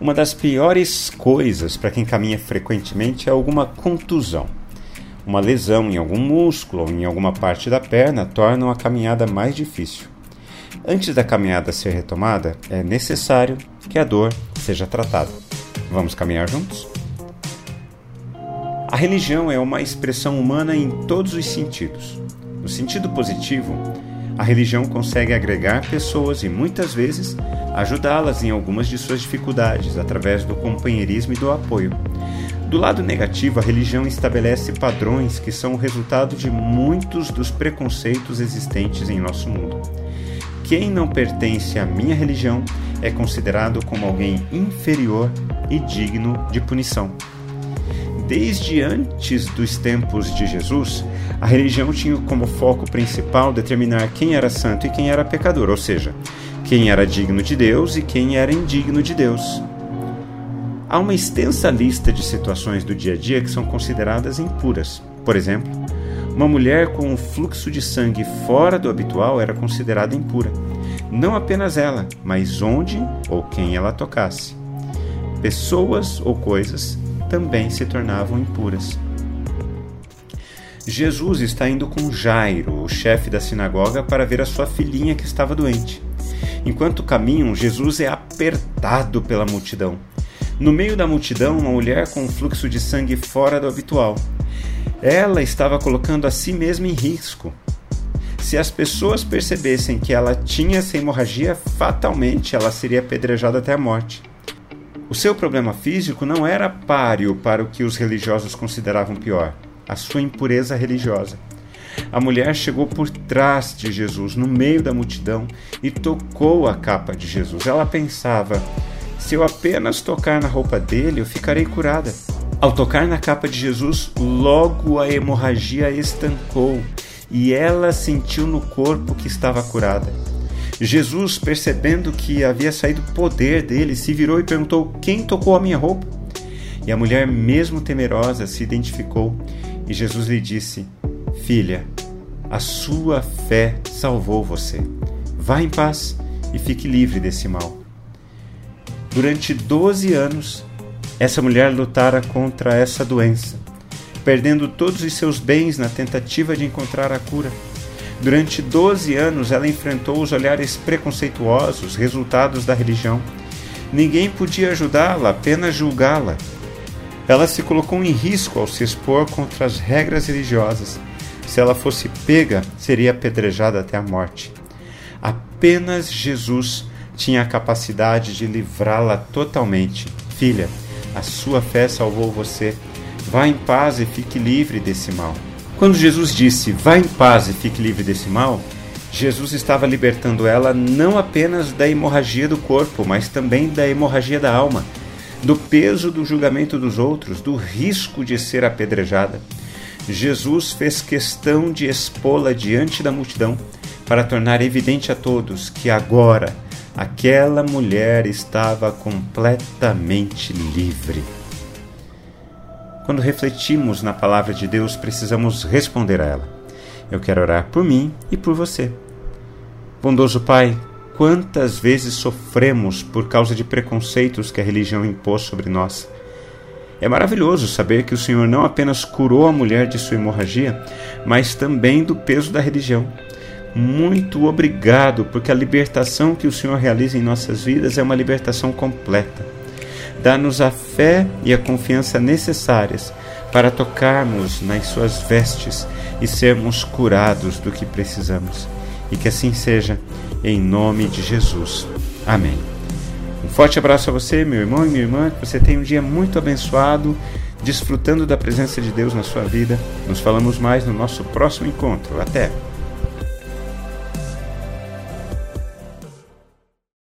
Uma das piores coisas para quem caminha frequentemente é alguma contusão. Uma lesão em algum músculo ou em alguma parte da perna torna a caminhada mais difícil. Antes da caminhada ser retomada, é necessário que a dor seja tratada. Vamos caminhar juntos? A religião é uma expressão humana em todos os sentidos. No sentido positivo, a religião consegue agregar pessoas e muitas vezes ajudá-las em algumas de suas dificuldades através do companheirismo e do apoio. Do lado negativo, a religião estabelece padrões que são o resultado de muitos dos preconceitos existentes em nosso mundo. Quem não pertence à minha religião é considerado como alguém inferior e digno de punição. Desde antes dos tempos de Jesus, a religião tinha como foco principal determinar quem era santo e quem era pecador, ou seja, quem era digno de Deus e quem era indigno de Deus. Há uma extensa lista de situações do dia a dia que são consideradas impuras. Por exemplo, uma mulher com um fluxo de sangue fora do habitual era considerada impura. Não apenas ela, mas onde ou quem ela tocasse. Pessoas ou coisas também se tornavam impuras. Jesus está indo com Jairo, o chefe da sinagoga, para ver a sua filhinha que estava doente. Enquanto caminham, Jesus é apertado pela multidão. No meio da multidão, uma mulher com um fluxo de sangue fora do habitual. Ela estava colocando a si mesma em risco. Se as pessoas percebessem que ela tinha essa hemorragia, fatalmente ela seria apedrejada até a morte. O seu problema físico não era páreo para o que os religiosos consideravam pior, a sua impureza religiosa. A mulher chegou por trás de Jesus, no meio da multidão, e tocou a capa de Jesus. Ela pensava: se eu apenas tocar na roupa dele, eu ficarei curada. Ao tocar na capa de Jesus, logo a hemorragia estancou e ela sentiu no corpo que estava curada. Jesus, percebendo que havia saído poder dele, se virou e perguntou: Quem tocou a minha roupa? E a mulher, mesmo temerosa, se identificou e Jesus lhe disse: Filha, a sua fé salvou você. Vá em paz e fique livre desse mal. Durante 12 anos, essa mulher lutara contra essa doença, perdendo todos os seus bens na tentativa de encontrar a cura. Durante 12 anos, ela enfrentou os olhares preconceituosos resultados da religião. Ninguém podia ajudá-la, apenas julgá-la. Ela se colocou em risco ao se expor contra as regras religiosas. Se ela fosse pega, seria apedrejada até a morte. Apenas Jesus tinha a capacidade de livrá-la totalmente. Filha, a sua fé salvou você. Vá em paz e fique livre desse mal. Quando Jesus disse: Vá em paz e fique livre desse mal, Jesus estava libertando ela não apenas da hemorragia do corpo, mas também da hemorragia da alma, do peso do julgamento dos outros, do risco de ser apedrejada. Jesus fez questão de expô-la diante da multidão para tornar evidente a todos que agora aquela mulher estava completamente livre. Quando refletimos na palavra de Deus, precisamos responder a ela. Eu quero orar por mim e por você. Bondoso Pai, quantas vezes sofremos por causa de preconceitos que a religião impôs sobre nós? É maravilhoso saber que o Senhor não apenas curou a mulher de sua hemorragia, mas também do peso da religião. Muito obrigado, porque a libertação que o Senhor realiza em nossas vidas é uma libertação completa. Dá-nos a fé e a confiança necessárias para tocarmos nas Suas vestes e sermos curados do que precisamos. E que assim seja, em nome de Jesus. Amém. Um forte abraço a você, meu irmão e minha irmã, que você tenha um dia muito abençoado, desfrutando da presença de Deus na sua vida. Nos falamos mais no nosso próximo encontro. Até!